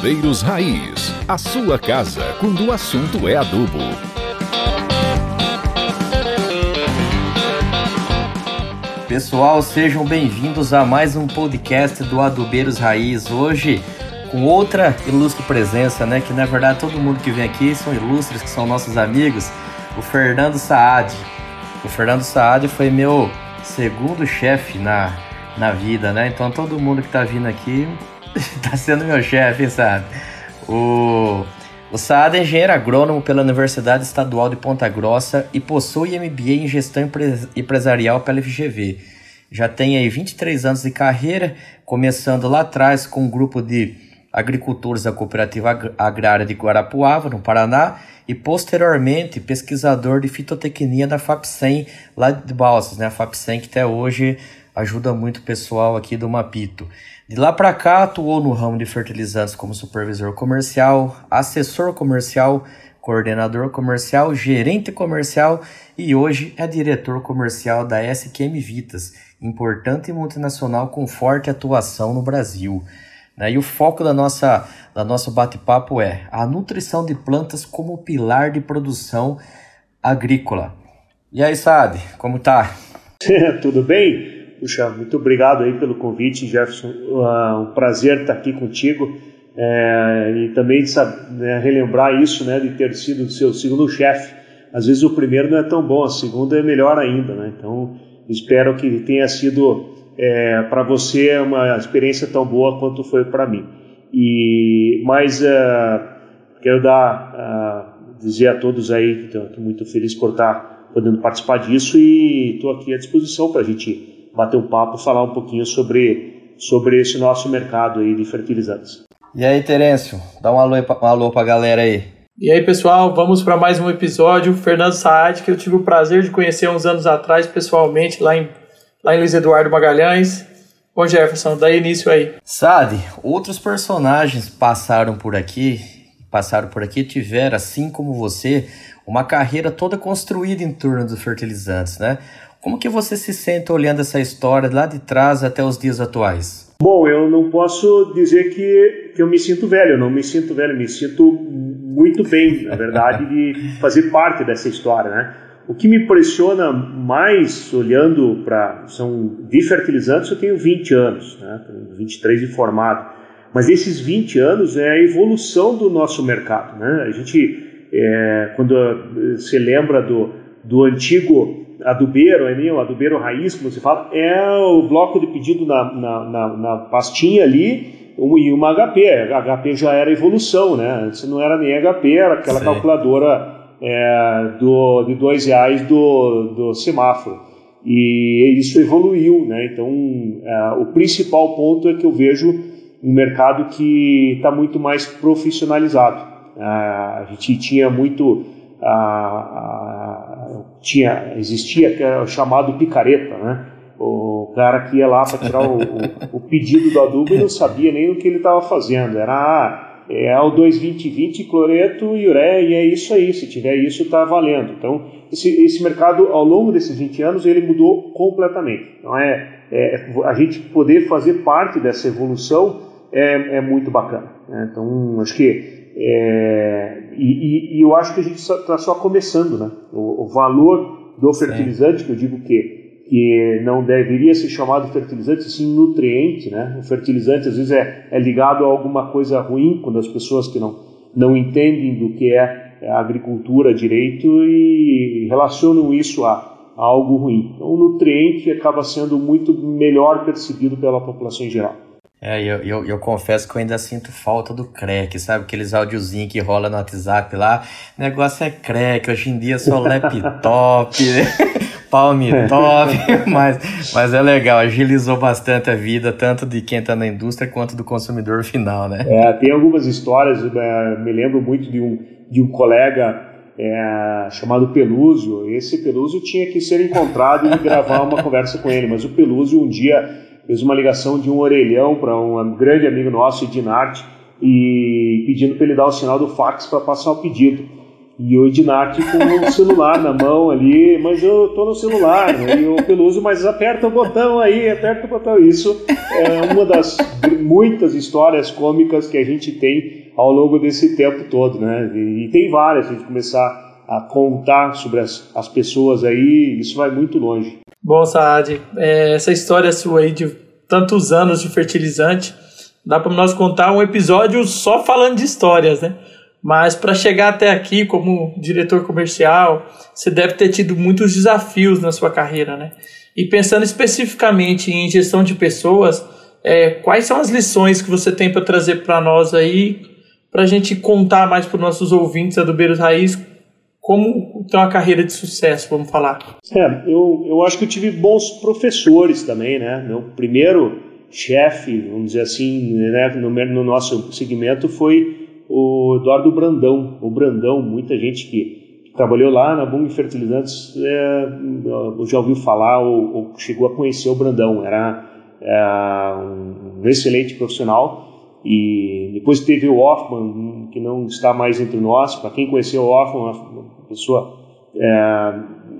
Adubeiros Raiz, a sua casa quando o assunto é adubo. Pessoal, sejam bem-vindos a mais um podcast do Adubeiros Raiz. Hoje, com outra ilustre presença, né? Que na verdade todo mundo que vem aqui são ilustres, que são nossos amigos. O Fernando Saad. O Fernando Saad foi meu segundo chefe na, na vida, né? Então todo mundo que tá vindo aqui tá sendo meu chefe, sabe? O, o Saad é engenheiro agrônomo pela Universidade Estadual de Ponta Grossa e possui MBA em Gestão Empresarial pela FGV. Já tem aí 23 anos de carreira, começando lá atrás com um grupo de agricultores da Cooperativa Agrária de Guarapuava, no Paraná, e posteriormente pesquisador de fitotecnia da FAPSEM, lá de Balsas, né? A FAPSEM que até hoje ajuda muito o pessoal aqui do Mapito. De lá para cá, atuou no ramo de fertilizantes como supervisor comercial, assessor comercial, coordenador comercial, gerente comercial e hoje é diretor comercial da SQM Vitas, importante multinacional com forte atuação no Brasil. E o foco da nossa, da nosso bate-papo é a nutrição de plantas como pilar de produção agrícola. E aí, Saad, como tá? Tudo bem? Puxa, muito obrigado aí pelo convite, Jefferson. Uh, um prazer estar aqui contigo é, e também de né, relembrar isso, né, de ter sido o seu segundo chefe. Às vezes o primeiro não é tão bom, a segunda é melhor ainda, né? Então espero que tenha sido é, para você uma experiência tão boa quanto foi para mim. E mas uh, quero dar uh, dizer a todos aí que estou muito feliz por estar podendo participar disso e estou aqui à disposição para a gente bater um papo, falar um pouquinho sobre, sobre esse nosso mercado aí de fertilizantes. E aí, Terêncio, dá um alô, um alô pra galera aí. E aí, pessoal, vamos para mais um episódio. Fernando Saad, que eu tive o prazer de conhecer uns anos atrás pessoalmente lá em, lá em Luiz Eduardo Magalhães. Bom, Jefferson, dá início aí. Saad, outros personagens passaram por aqui, passaram por aqui, tiveram, assim como você, uma carreira toda construída em torno dos fertilizantes, né? Como que você se sente olhando essa história lá de trás até os dias atuais? Bom, eu não posso dizer que, que eu me sinto velho, eu não me sinto velho, me sinto muito bem, na verdade, de fazer parte dessa história, né? O que me impressiona mais olhando para. São de fertilizantes, eu tenho 20 anos, né? Tenho 23 de formado. Mas esses 20 anos é a evolução do nosso mercado. Né? A gente, é, quando se lembra do, do antigo adubeiro, é o adubeiro raiz, como você fala, é o bloco de pedido na, na, na, na pastinha ali um, e uma HP. A HP já era evolução, né? Antes não era nem HP, era aquela Sim. calculadora é, do, de dois reais do, do semáforo. E isso evoluiu, né? Então, é, o principal ponto é que eu vejo um mercado que está muito mais profissionalizado. É, a gente tinha muito a, a, tinha, existia o chamado picareta, né? O cara que ia lá para tirar o, o, o, pedido do adubo e não sabia nem o que ele estava fazendo. Era ah, é o 22020 cloreto e ureia e é isso aí. Se tiver isso, está valendo. Então, esse, esse mercado, ao longo desses 20 anos, ele mudou completamente. Então, é, é a gente poder fazer parte dessa evolução é, é muito bacana. Né? Então, acho que é, e, e, eu acho que a gente está só começando, né? O, o valor do fertilizante, que eu digo que, que não deveria ser chamado fertilizante, sim nutriente, né? O fertilizante às vezes é, é ligado a alguma coisa ruim, quando as pessoas que não, não entendem do que é a agricultura direito e relacionam isso a, a algo ruim. Então, o nutriente acaba sendo muito melhor percebido pela população em geral. É, eu, eu, eu, confesso que eu ainda sinto falta do crack, sabe? Aqueles áudiozinhos que rola no WhatsApp lá. O negócio é crack, hoje em dia é só laptop, palm top, mas, mas é legal, agilizou bastante a vida, tanto de quem está na indústria quanto do consumidor final, né? É, tem algumas histórias, é, me lembro muito de um, de um colega é, chamado Pelúcio. Esse Pelúcio tinha que ser encontrado e gravar uma conversa com ele, mas o Pelúcio um dia fez uma ligação de um orelhão para um grande amigo nosso, Edinarte, e pedindo para ele dar o sinal do fax para passar o pedido. E o Ednart com o celular na mão ali, mas eu tô no celular, né? E o Peluso, mas aperta o botão aí, aperta o botão. Isso é uma das muitas histórias cômicas que a gente tem ao longo desse tempo todo, né? E, e tem várias, se a gente começar a contar sobre as, as pessoas aí, isso vai muito longe. Bom, Saad, é, essa história sua aí de tantos anos de fertilizante, dá para nós contar um episódio só falando de histórias, né? Mas para chegar até aqui como diretor comercial, você deve ter tido muitos desafios na sua carreira, né? E pensando especificamente em gestão de pessoas, é, quais são as lições que você tem para trazer para nós aí, para a gente contar mais para os nossos ouvintes a do Beiros Raiz, como ter uma carreira de sucesso, vamos falar? É, eu, eu acho que eu tive bons professores também, né? Meu primeiro chefe, vamos dizer assim, né, no, no nosso segmento foi o Eduardo Brandão. O Brandão, muita gente que trabalhou lá na Bung Fertilizantes é, já ouviu falar ou, ou, chegou a conhecer o Brandão. Era é, um excelente profissional. E depois teve o Hoffman, que não está mais entre nós. Para quem conheceu o Hoffman, uma pessoa é,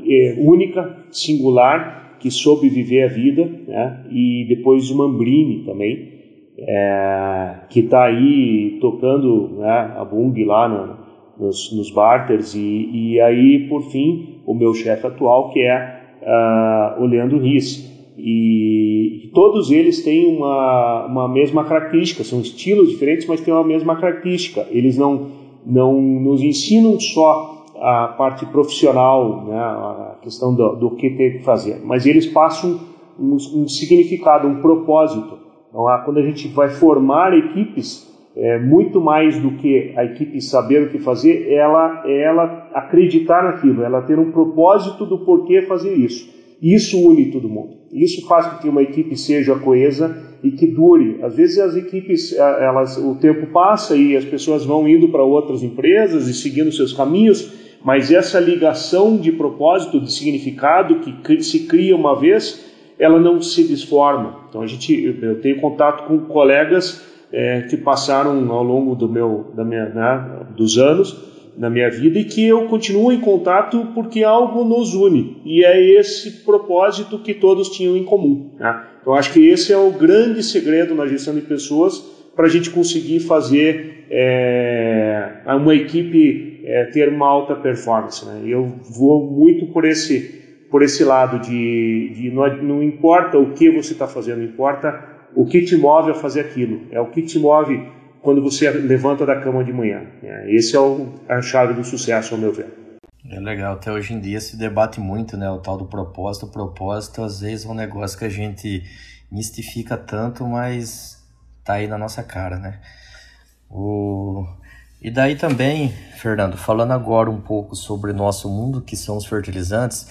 é, única, singular, que soube viver a vida. Né? E depois o Mambrini também é, que está aí tocando né, a Bung lá no, nos, nos barters, e, e, aí, por fim, o meu chefe atual, que é uh, o Leandro Riz. E, todos eles têm uma, uma mesma característica, são estilos diferentes, mas têm uma mesma característica. Eles não, não nos ensinam só a parte profissional, né, a questão do, do que ter que fazer, mas eles passam um, um significado, um propósito. Então, quando a gente vai formar equipes, é, muito mais do que a equipe saber o que fazer, ela, ela acreditar naquilo, ela ter um propósito do porquê fazer isso. Isso une todo mundo. Isso faz com que uma equipe seja coesa e que dure. Às vezes as equipes, elas, o tempo passa e as pessoas vão indo para outras empresas e seguindo seus caminhos, mas essa ligação de propósito, de significado que se cria uma vez, ela não se desforma. Então a gente, eu tenho contato com colegas é, que passaram ao longo do meu, da minha, né, dos anos na minha vida e que eu continuo em contato porque algo nos une e é esse propósito que todos tinham em comum. Né? Então acho que esse é o grande segredo na gestão de pessoas para a gente conseguir fazer é, uma equipe é, ter uma alta performance. Né? Eu vou muito por esse por esse lado de, de não, não, importa o que você está fazendo, importa o que te move a fazer aquilo. É o que te move quando você levanta da cama de manhã. É, esse é o, a chave do sucesso, ao meu ver. É legal, até hoje em dia se debate muito, né, o tal do propósito. O propósito às vezes é um negócio que a gente mistifica tanto, mas tá aí na nossa cara, né? O... E daí também, Fernando, falando agora um pouco sobre o nosso mundo, que são os fertilizantes,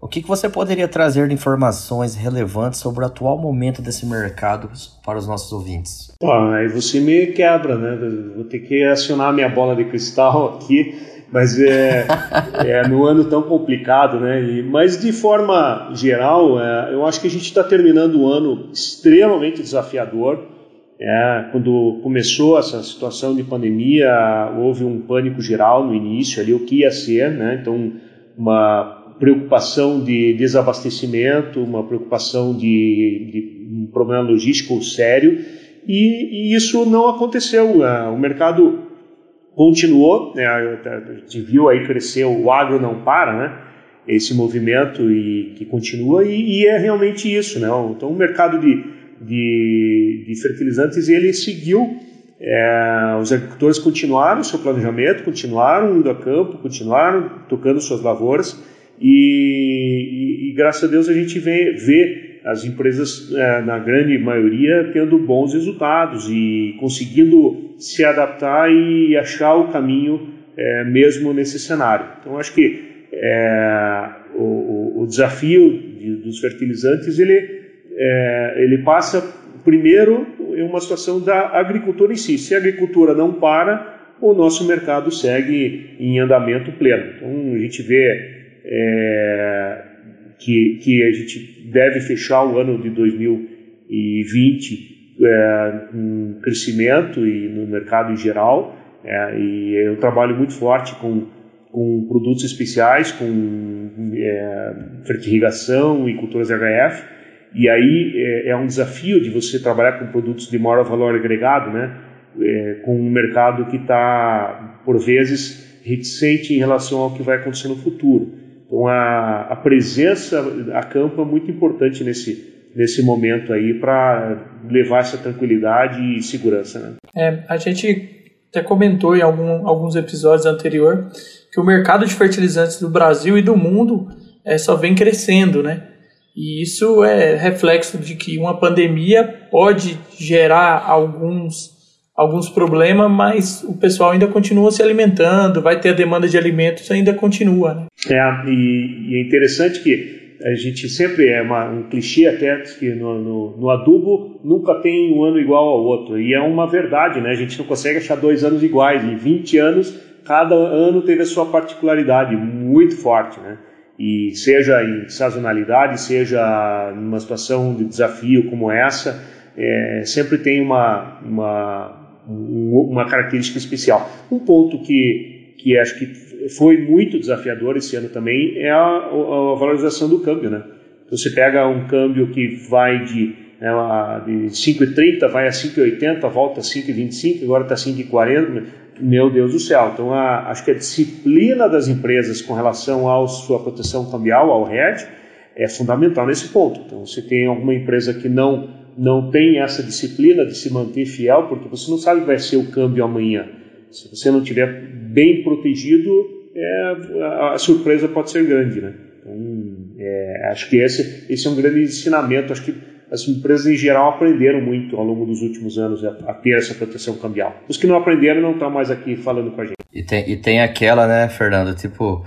o que, que você poderia trazer de informações relevantes sobre o atual momento desse mercado para os nossos ouvintes? aí você me quebra, né? Vou ter que acionar minha bola de cristal aqui, mas é, é no ano tão complicado, né? E, mas de forma geral, é, eu acho que a gente está terminando um ano extremamente desafiador. É, quando começou essa situação de pandemia, houve um pânico geral no início ali, o que ia ser, né? Então, uma preocupação de desabastecimento, uma preocupação de, de um problema logístico sério, e, e, isso não aconteceu. É, o mercado continuou, né, a gente viu aí crescer, o agro não para, né? Esse movimento e que continua, e, e é realmente isso, né? Então, o mercado de, de, de fertilizantes ele seguiu é, os agricultores continuaram o seu planejamento, continuaram indo a campo, continuaram tocando suas lavouras e, e, e, graças a Deus a gente vê, vê as empresas, é, na grande maioria, tendo bons resultados e conseguindo se adaptar e achar o caminho é, mesmo nesse cenário. Então, acho que é, o, o, desafio de, dos fertilizantes ele, é, ele passa primeiro em uma situação da agricultura em si. Se a agricultura não para, o nosso mercado segue em andamento pleno. Então, a gente vê é, que, que a gente deve fechar o ano de 2020 é, crescimento e no mercado em geral. É, e eu trabalho muito forte com, com produtos especiais, com é, fertirrigação e culturas HF. E aí é, é, um desafio de você trabalhar com produtos de maior valor agregado, né? É, com um mercado que está, por vezes, reticente em relação ao que vai acontecer no futuro. Então, a, a presença a campo é muito importante nesse, nesse momento aí para levar essa tranquilidade e segurança. Né? É, a gente até comentou em algum, alguns episódios anteriores que o mercado de fertilizantes do Brasil e do mundo é, só vem crescendo, né? E isso é reflexo de que uma pandemia pode gerar alguns, alguns problemas, mas o pessoal ainda continua se alimentando, vai ter a demanda de alimentos, ainda continua. Né? É, e, e é interessante que a gente sempre é uma, um clichê até que no, no, no, adubo nunca tem um ano igual ao outro. E é uma verdade, né? A gente não consegue achar dois anos iguais. Em 20 anos cada ano teve a sua particularidade muito forte, né? E seja em sazonalidade, seja numa situação de desafio como essa, é, sempre tem uma, uma, uma característica especial. Um ponto que, que acho que foi muito desafiador esse ano também é a, a valorização do câmbio, né? Então, você pega um câmbio que vai de, né, de 5,30, vai a 5,80, volta a 5,25, agora está 5,40 meu Deus do céu. Então, a, acho que a disciplina das empresas com relação à sua proteção cambial, ao hedge, é fundamental nesse ponto. Então, se tem alguma empresa que não, não tem essa disciplina de se manter fiel, porque você não sabe o que vai ser o câmbio amanhã. Se você não tiver bem protegido, é, a, a surpresa pode ser grande. Né? Então, é, acho que esse, esse é um grande ensinamento. Acho que as empresas em geral aprenderam muito ao longo dos últimos anos a, ter essa proteção cambial. Os que não aprenderam não estão mais aqui falando com a gente. E tem, e tem aquela, né, Fernando, tipo,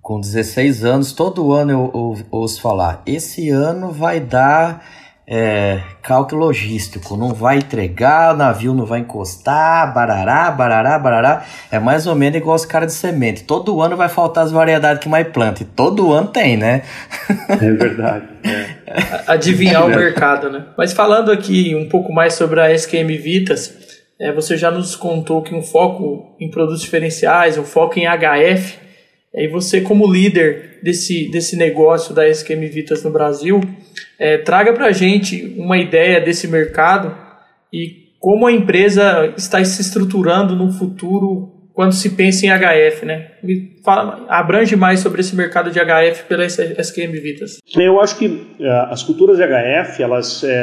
com 16 anos, todo ano eu, eu ouço falar, esse ano vai dar é, cálculo logístico, não vai entregar, o navio não vai encostar, barará, barará, barará. É mais ou menos igual os caras de semente. Todo ano vai faltar as variedades que mais planta. E todo ano tem, né? É verdade. É. Adivinhar é. o mercado, né? Mas falando aqui um pouco mais sobre a SQM Vitas, é, você já nos contou que um foco em produtos diferenciais, um foco em HF, e você como líder desse, desse negócio da SQM Vitas no Brasil, é, traga para a gente uma ideia desse mercado e como a empresa está se estruturando no futuro quando se pensa em HF, né? Me fala, abrange mais sobre esse mercado de HF pela SQM Vitas. Eu acho que uh, as culturas de HF, elas, é,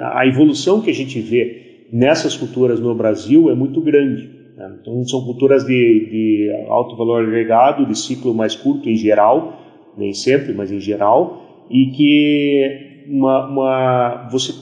a evolução que a gente vê nessas culturas no Brasil é muito grande. Então são culturas de, de alto valor agregado, de ciclo mais curto em geral, nem sempre, mas em geral, e que uma, uma, você,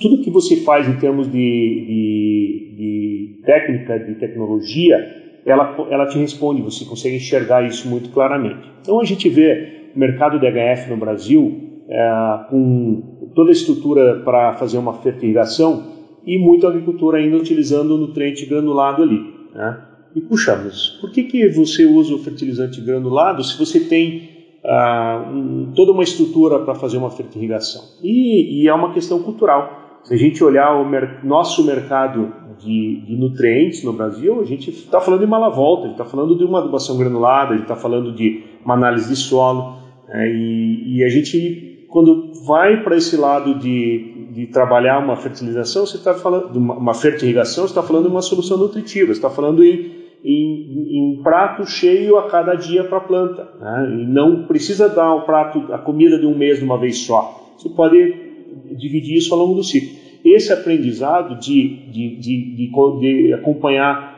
tudo que você faz em termos de, de, de técnica, de tecnologia, ela, ela te responde, você consegue enxergar isso muito claramente. Então a gente vê o mercado de HF no Brasil é, com toda a estrutura para fazer uma fertilização e muita agricultura ainda utilizando nutriente granulado ali. Né? E puxa, mas por que, que você usa o fertilizante granulado se você tem ah, um, toda uma estrutura para fazer uma fertirrigação. E, e, é uma questão cultural. Se a gente olhar o mer nosso mercado de, de, nutrientes no Brasil, a gente está falando de mala volta, a gente está falando de uma adubação granulada, a gente está falando de uma análise de solo. Né, e, e, a gente, quando vai para esse lado de, de trabalhar uma fertilização, você está falando uma, uma fertirrigação, você está falando de uma solução nutritiva, você está falando em em, em prato cheio a cada dia para a planta. Né? E não precisa dar o prato, a comida de um mês de uma vez só. Você pode dividir isso ao longo do ciclo. Esse aprendizado de, de, de, acompanhar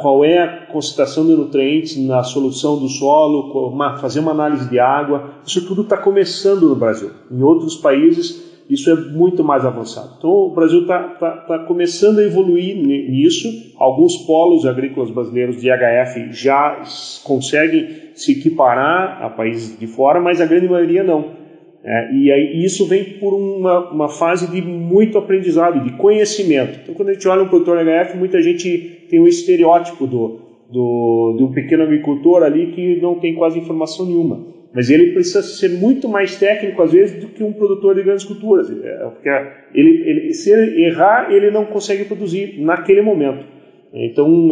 qual é a concentração de nutrientes na solução do solo, fazer uma análise de água, isso tudo está começando no Brasil. Em outros países isso é muito mais avançado. Então, o Brasil está tá, tá começando a evoluir nisso. Alguns polos agrícolas brasileiros de HF já conseguem se equiparar a países de fora, mas a grande maioria não. É, e aí, isso vem por uma, uma, fase de muito aprendizado, de conhecimento. Então, quando a gente olha um produtor de HF, muita gente tem o estereótipo do, do, do pequeno agricultor ali que não tem quase informação nenhuma. Mas ele precisa ser muito mais técnico às vezes do que um produtor de grandes culturas, é, porque ele, ele, se ele errar ele não consegue produzir naquele momento. Então,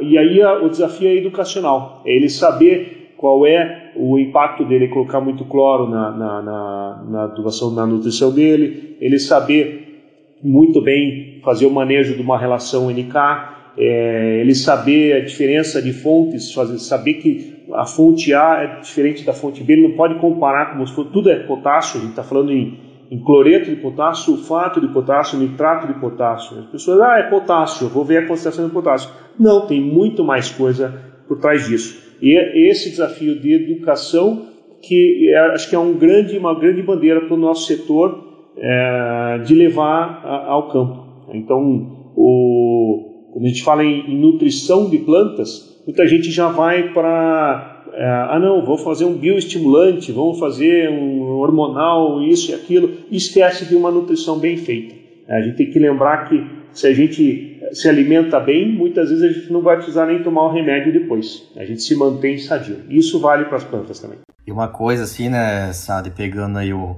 e aí o desafio é educacional, é ele saber qual é o impacto dele colocar muito cloro na, na, na, na, doação, na nutrição dele, ele saber muito bem fazer o manejo de uma relação NK, é, ele saber a diferença de fontes, fazer, saber que a fonte A é diferente da fonte B, ele não pode comparar como se for, tudo é potássio, a gente está falando em, em, cloreto de potássio, sulfato de potássio, nitrato de potássio. As pessoas, ah, é potássio, vou ver a concentração de potássio. Não, tem muito mais coisa por trás disso. E é esse desafio de educação que é, acho que é um grande, uma grande bandeira para o nosso setor é, de levar a, ao campo. Então, o, quando a gente fala em, em nutrição de plantas, muita gente já vai para é, ah não, vou fazer um bioestimulante, vamos fazer um hormonal, isso e aquilo, e esquece de uma nutrição bem feita. É, a gente tem que lembrar que se a gente se alimenta bem, muitas vezes a gente não vai precisar nem tomar o remédio depois. A gente se mantém sadio. Isso vale para as plantas também. E uma coisa assim, né, Sade, pegando aí o,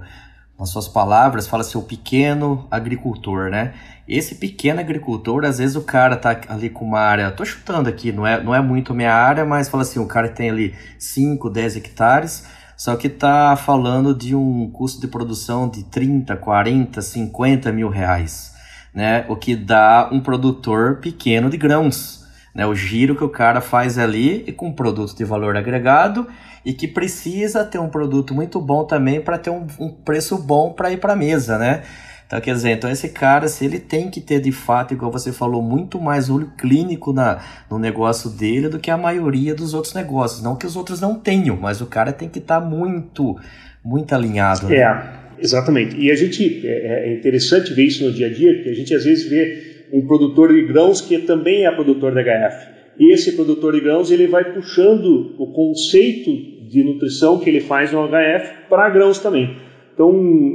nas suas palavras, fala assim, o pequeno agricultor, né? Esse pequeno agricultor, às vezes o cara tá ali com uma área, tô chutando aqui, não é, não é muito minha área, mas fala assim, o cara tem ali 5, 10 hectares, só que tá falando de um custo de produção de 30, 40, 50 mil reais, né? O que dá um produtor pequeno de grãos, né? O giro que o cara faz ali e com um produto de valor agregado e que precisa ter um produto muito bom também para ter um, um, preço bom para ir para a mesa, né? Então, quer dizer, então esse cara, se ele tem que ter de fato, igual você falou, muito mais olho clínico na, no negócio dele do que a maioria dos outros negócios. Não que os outros não tenham, mas o cara tem que estar tá muito, muito alinhado. Né? É, exatamente. E a gente, é, é interessante ver isso no dia a dia, porque a gente às vezes vê um produtor de grãos que também é produtor da HF. E esse produtor de grãos ele vai puxando o conceito de nutrição que ele faz no HF para grãos também. Então,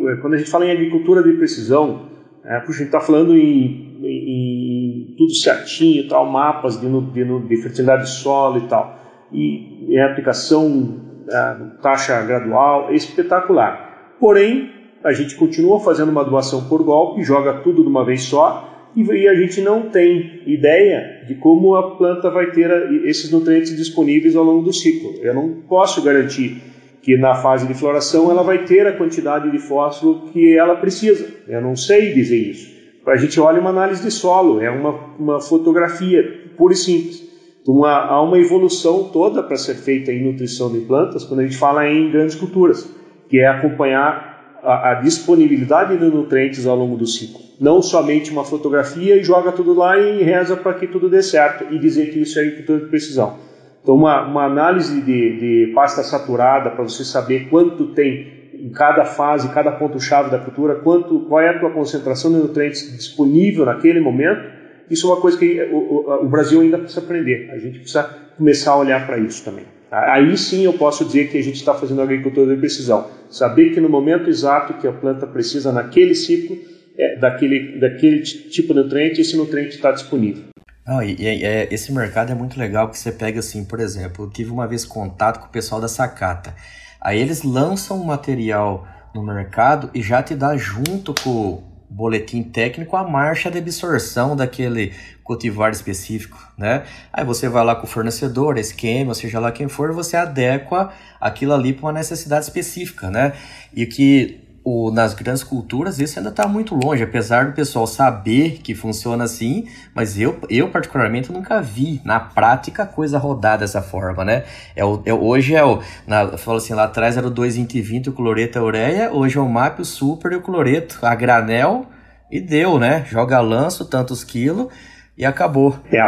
é, quando a gente fala em agricultura de precisão, é, puxa, a gente está falando em, em, em, tudo certinho, tal, mapas de, de, de, fertilidade de solo e tal, e, e aplicação é, taxa gradual, é espetacular. Porém, a gente continua fazendo uma doação por golpe, joga tudo de uma vez só, e a gente não tem ideia de como a planta vai ter esses nutrientes disponíveis ao longo do ciclo. Eu não posso garantir que na fase de floração ela vai ter a quantidade de fósforo que ela precisa. Eu não sei dizer isso. A gente olha uma análise de solo, é uma, uma fotografia pura e simples. Então, há, há uma evolução toda para ser feita em nutrição de plantas quando a gente fala em grandes culturas, que é acompanhar a, disponibilidade de nutrientes ao longo do ciclo. Não somente uma fotografia e joga tudo lá e reza para que tudo dê certo e dizer que isso é agricultura de precisão. Então, uma, uma análise de, de pasta saturada para você saber quanto tem em cada fase, cada ponto-chave da cultura, quanto, qual é a tua concentração de nutrientes disponível naquele momento, isso é uma coisa que o, o, o Brasil ainda precisa aprender. A gente precisa começar a olhar para isso também. Aí sim eu posso dizer que a gente está fazendo agricultura de precisão. Saber que no momento exato que a planta precisa naquele ciclo, é, daquele, daquele tipo de nutriente, esse nutriente está disponível. Não, e, e é, esse mercado é muito legal que você pega assim, por exemplo, eu tive uma vez contato com o pessoal da Sacata. Aí eles lançam um material no mercado e já te dá junto com boletim técnico a marcha de absorção daquele cultivar específico, né? Aí você vai lá com o fornecedor, esquema, seja lá quem for, você adequa aquilo ali para uma necessidade específica, né? E que o, nas grandes culturas isso ainda está muito longe, apesar do pessoal saber que funciona assim, mas eu, eu particularmente nunca vi na prática coisa rodar dessa forma, né? É o, é, hoje é o, na, falo assim, lá atrás era o 220 o cloreto a ureia, hoje é o MAP, o super e o cloreto a granel e deu, né? Joga lanço, tantos quilos e acabou. É,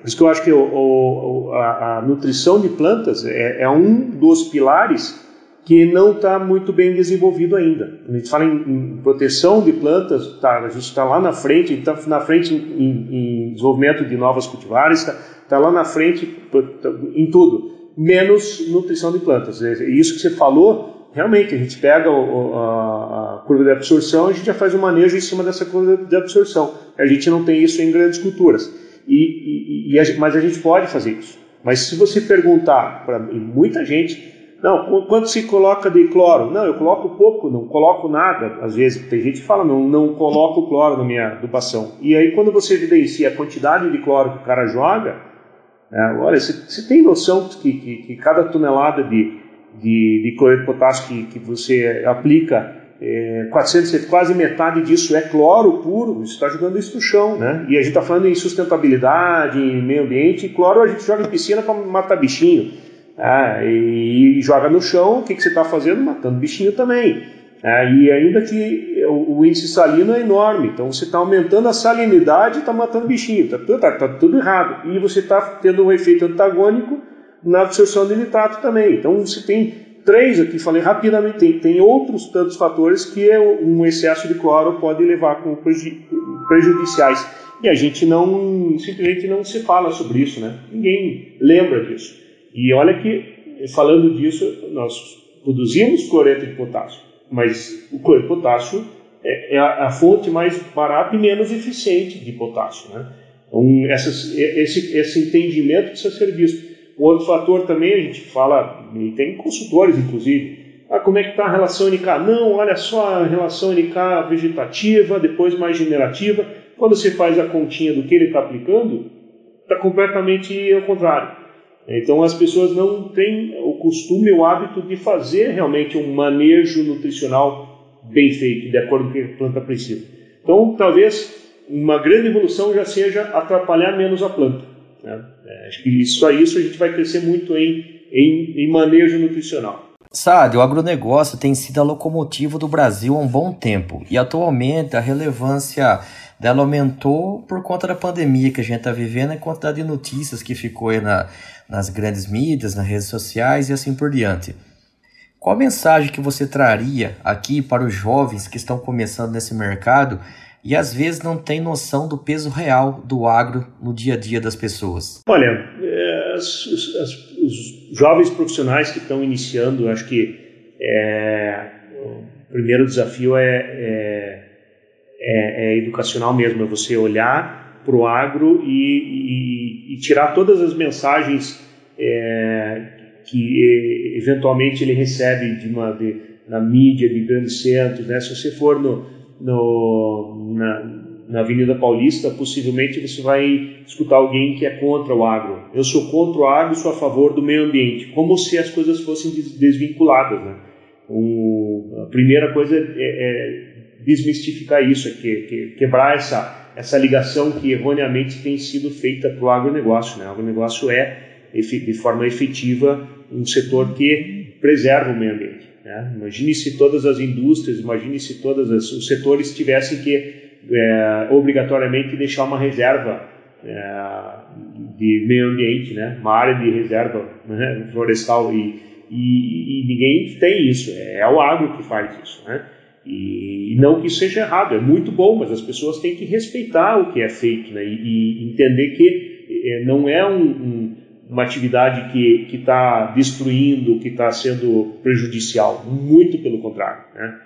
por isso que eu acho que o, o, a, a, nutrição de plantas é, é um dos pilares que não está muito bem desenvolvido ainda. A gente fala em, em proteção de plantas, tá, a gente está lá na frente, está na frente em, em, desenvolvimento de novas cultivares, está tá lá na frente em tudo, menos nutrição de plantas. É, isso que você falou, realmente, a gente pega o, a, a, curva de absorção e a gente já faz o um manejo em cima dessa curva de absorção. A gente não tem isso em grandes culturas, e, e, e a, mas a gente pode fazer isso. Mas se você perguntar para muita gente, Não, quanto se coloca de cloro? Não, eu coloco pouco, não coloco nada. Às vezes tem gente que fala, não, não coloco cloro na minha adubação. E aí quando você evidencia a quantidade de cloro que o cara joga, é, olha, você, tem noção que, que, que cada tonelada de, de, de cloreto de potássio que, que você aplica, é, 400, quase metade disso é cloro puro, você está jogando isso no chão, né? E a gente está falando em sustentabilidade, em meio ambiente, e cloro a gente joga em piscina para matar bichinho. Ah, e, e, joga no chão, o que, que você está fazendo? Matando bichinho também. Ah, e ainda que o, o, índice salino é enorme, então você está aumentando a salinidade e está matando bichinho, está tá, tá tudo errado. E você está tendo um efeito antagônico na absorção de nitrato também. Então você tem três aqui, falei rapidamente, tem, tem outros tantos fatores que é um excesso de cloro pode levar como prejudiciais. E a gente não, simplesmente não se fala sobre isso, né? Ninguém lembra disso. E olha que, falando disso, nós produzimos cloreto de potássio, mas o cloreto de potássio é, é a, fonte mais barata e menos eficiente de potássio. Né? Então, essas, esse, esse entendimento precisa ser visto. O outro fator também, a gente fala, e tem consultores inclusive, ah, como é que está a relação NK? Não, olha só a relação NK vegetativa, depois mais generativa. Quando você faz a continha do que ele está aplicando, está completamente ao contrário. Então as pessoas não têm o costume, o hábito de fazer realmente um manejo nutricional bem feito, de acordo com o que a planta precisa. Então talvez uma grande evolução já seja atrapalhar menos a planta. Né? É, acho que isso a isso a gente vai crescer muito em, em, em manejo nutricional. Sabe, o agronegócio tem sido a locomotiva do Brasil há um bom tempo e atualmente a relevância dela aumentou por conta da pandemia que a gente está vivendo e quantidade de notícias que ficou aí na, nas grandes mídias, nas redes sociais e assim por diante. Qual mensagem que você traria aqui para os jovens que estão começando nesse mercado e às vezes não têm noção do peso real do agro no dia a dia das pessoas? Olha, é, as, as, os jovens profissionais que estão iniciando, acho que é, o primeiro desafio é, é, é, é educacional mesmo, é você olhar para o agro e, e, e, tirar todas as mensagens é, que eventualmente ele recebe de uma, de, na mídia de grandes centros. Né? Se você for no, no, na, na Avenida Paulista, possivelmente você vai escutar alguém que é contra o agro. Eu sou contra o agro, sou a favor do meio ambiente, como se as coisas fossem desvinculadas. Né? O, a primeira coisa é, é desmistificar isso, é que, que, quebrar essa essa ligação que erroneamente tem sido feita para o agronegócio. Né? O agronegócio é, de forma efetiva, um setor que preserva o meio ambiente. Né? Imagine se todas as indústrias, imagine se todos os setores tivessem que é, obrigatoriamente deixar uma reserva é, de meio ambiente, né? uma área de reserva né? florestal e, e, e, ninguém tem isso, é o agro que faz isso. Né? E, não que isso seja errado, é muito bom, mas as pessoas têm que respeitar o que é feito né? e, e entender que é, não é um, um, uma atividade que está destruindo, que está sendo prejudicial. Muito pelo contrário. Né?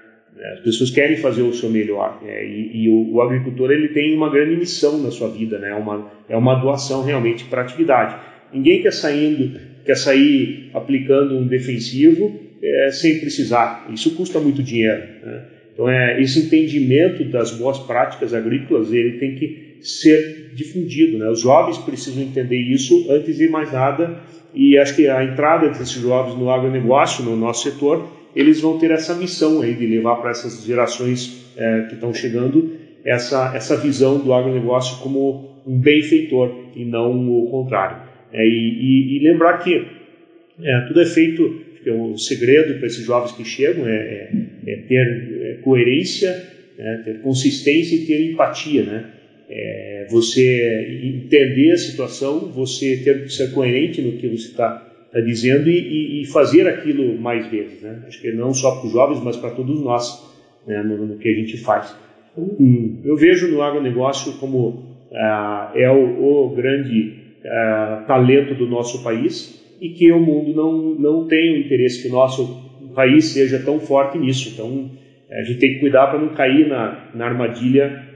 As pessoas querem fazer o seu melhor né? e, e o, o, agricultor ele tem uma grande missão na sua vida, né? é, uma, é uma doação realmente para a atividade. Ninguém quer saindo, quer sair aplicando um defensivo é, sem precisar. Isso custa muito dinheiro. Né? Então, é, esse entendimento das boas práticas agrícolas ele tem que ser difundido. Né? Os jovens precisam entender isso antes de mais nada. E acho que a entrada desses jovens no agronegócio, no nosso setor, eles vão ter essa missão aí de levar para essas gerações é, que estão chegando essa, essa visão do agronegócio como um benfeitor e não o contrário. É, e, e, e, lembrar que é, tudo é feito porque o segredo para esses jovens que chegam é, é, é ter é, coerência, né, ter consistência e ter empatia, né? É, você entender a situação, você ter que ser coerente no que você está tá dizendo e, e, fazer aquilo mais vezes, né? Acho que não só para os jovens, mas para todos nós, né, no, no, que a gente faz. Hum, eu vejo no agronegócio como ah, é o, o grande ah, talento do nosso país, e que o mundo não, não tem o interesse que o nosso país seja tão forte nisso. Então, a gente tem que cuidar para não cair na, na armadilha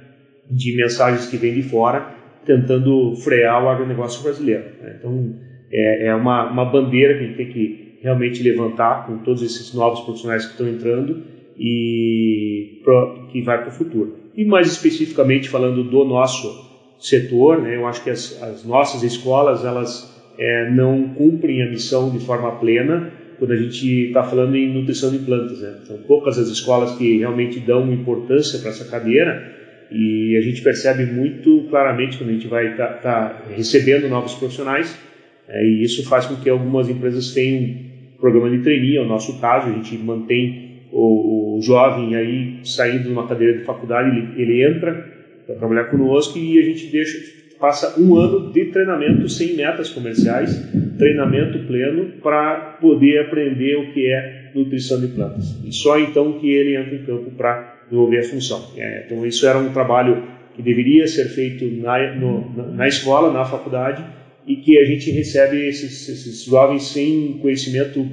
de mensagens que vêm de fora, tentando frear o agronegócio brasileiro. Né? Então, é, é uma, uma bandeira que a gente tem que realmente levantar com todos esses novos profissionais que estão entrando e pro, que vai para o futuro. E mais especificamente falando do nosso setor, né, eu acho que as, as nossas escolas elas é, não cumprem a missão de forma plena quando a gente está falando em nutrição de plantas. Né? São poucas as escolas que realmente dão importância para essa cadeira e a gente percebe muito claramente quando a gente vai estar tá, tá recebendo novos profissionais é, e isso faz com que algumas empresas tenham programa de trainee, é o nosso caso, a gente mantém o, o jovem aí saindo de uma cadeira de faculdade, ele, ele entra para trabalhar conosco e a gente deixa passa um ano de treinamento sem metas comerciais, treinamento pleno para poder aprender o que é nutrição de plantas. E só então que ele entra em campo para desenvolver a função. É, então isso era um trabalho que deveria ser feito na, no, na escola, na faculdade, e que a gente recebe esses, esses jovens sem conhecimento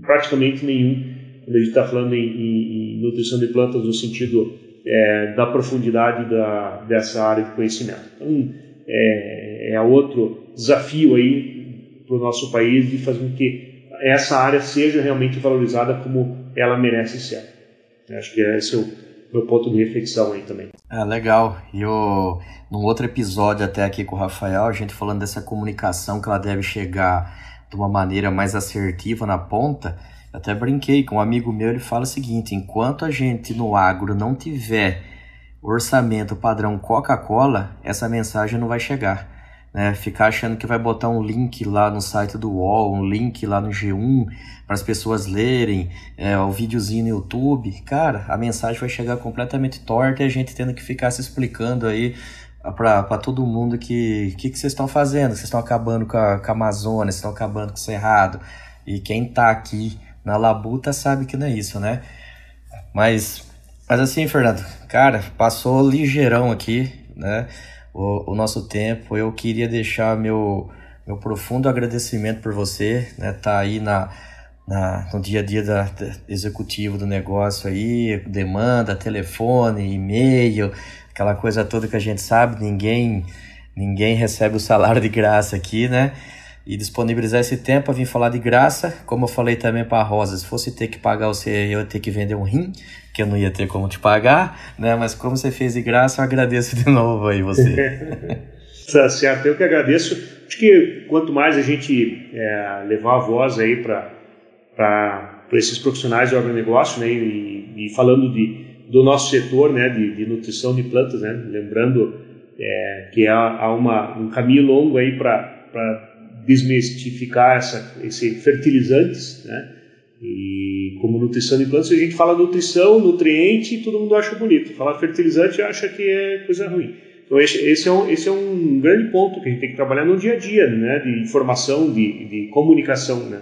praticamente nenhum quando a gente está falando em, em, em, nutrição de plantas no sentido é, da profundidade da, dessa área de conhecimento. Então, é, é outro desafio aí para o nosso país de fazer com que essa área seja realmente valorizada como ela merece ser. Acho que esse é o meu ponto de reflexão aí também. É, legal. E eu, num outro episódio até aqui com o Rafael, a gente falando dessa comunicação que ela deve chegar de uma maneira mais assertiva na ponta, até brinquei com um amigo meu, ele fala o seguinte, enquanto a gente no agro não tiver orçamento padrão Coca-Cola, essa mensagem não vai chegar né? Ficar achando que vai botar um link lá no site do UOL, um link lá no G1 para as pessoas lerem, é, o videozinho no YouTube, cara, a mensagem vai chegar completamente torta e a gente tendo que ficar se explicando aí para todo mundo que que, que vocês estão fazendo, vocês estão acabando com a, com a Amazônia, vocês estão acabando com o Cerrado. E quem tá aqui na labuta sabe que não é isso, né? Mas, mas assim, Fernando, cara, passou ligeirão aqui, né? o, o nosso tempo. Eu queria deixar meu, meu profundo agradecimento por você, né? Tá aí na, na, no dia a dia da, da, executivo do negócio aí, demanda, telefone, e-mail, aquela coisa toda que a gente sabe, ninguém ninguém recebe o salário de graça aqui, né? E disponibilizar esse tempo para vir falar de graça, como eu falei também para a Rosa, se fosse ter que pagar você, eu ia ter que vender um rim, que eu não ia ter como te pagar, né? Mas como você fez de graça, eu agradeço de novo aí você. tá certo, eu que agradeço. Acho que quanto mais a gente é, levar a voz aí para esses profissionais do agronegócio, né? E, e, falando de, do nosso setor, né? De, de nutrição de plantas, né? Lembrando é, que há, há uma, um caminho longo aí para desmistificar essa, esse fertilizantes, né? E como nutrição de plantas, a gente fala nutrição, nutriente, e todo mundo acha bonito. Falar fertilizante acha que é coisa ruim. Então esse, esse, é um, esse é um grande ponto que a gente tem que trabalhar no dia a dia, né? De informação, de, de comunicação, né?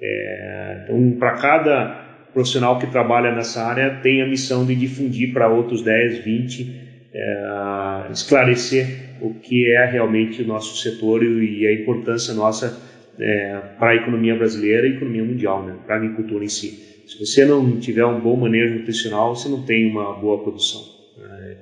É, então, para cada profissional que trabalha nessa área, tem a missão de difundir para outros 10, 20, é, esclarecer o que é realmente o nosso setor e a importância nossa é, para a economia brasileira e a economia mundial, né, para a agricultura em si. Se você não tiver um bom manejo nutricional, você não tem uma boa produção. É,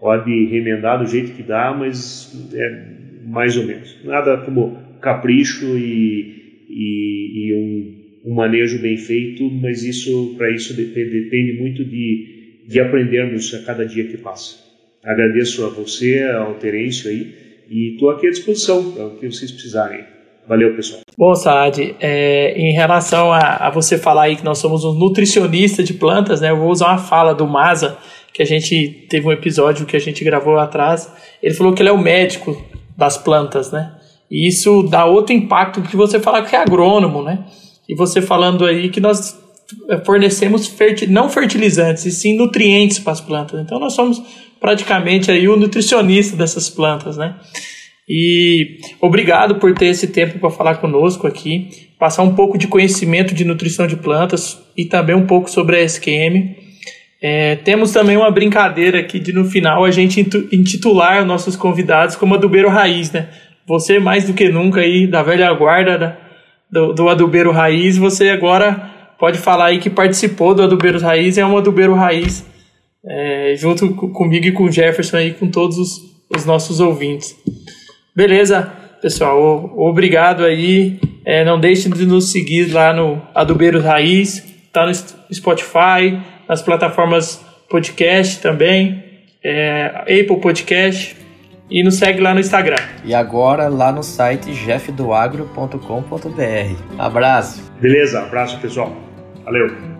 pode remendar do jeito que dá, mas é mais ou menos. Nada como capricho e, e, e um, um, manejo bem feito, mas isso para isso depende, depende muito de, de aprendermos a cada dia que passa. Agradeço a você, ao Terêncio aí, e estou aqui à disposição para o que vocês precisarem. Valeu, pessoal. Bom, Saad, é, em relação a, a, você falar aí que nós somos um nutricionista de plantas, né? Eu vou usar uma fala do Maza, que a gente teve um episódio que a gente gravou atrás. Ele falou que ele é o médico das plantas, né? E isso dá outro impacto que você falar que é agrônomo, né? E você falando aí que nós fornecemos fertil, não fertilizantes, e sim nutrientes para as plantas. Então nós somos praticamente aí o nutricionista dessas plantas, né? E obrigado por ter esse tempo para falar conosco aqui, passar um pouco de conhecimento de nutrição de plantas e também um pouco sobre a SQM. É, temos também uma brincadeira aqui de no final a gente intitular nossos convidados como adubeiro raiz, né? Você mais do que nunca aí da velha guarda da, do, do adubeiro raiz, você agora pode falar aí que participou do adubeiro raiz, é um adubeiro raiz é, junto comigo e com o Jefferson aí, com todos os, os nossos ouvintes. Beleza. pessoal, obrigado aí. É, não deixem de nos seguir lá no Adubeiros Raiz, tá no Spotify, nas plataformas podcast também, é, Apple Podcast e nos segue lá no Instagram. E agora lá no site jeffdoagro.com.br. Abraço. Beleza, abraço pessoal. Valeu.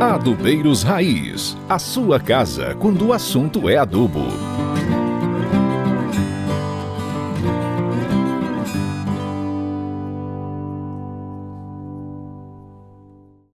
Adubeiros Raiz, a sua casa quando o assunto é adubo.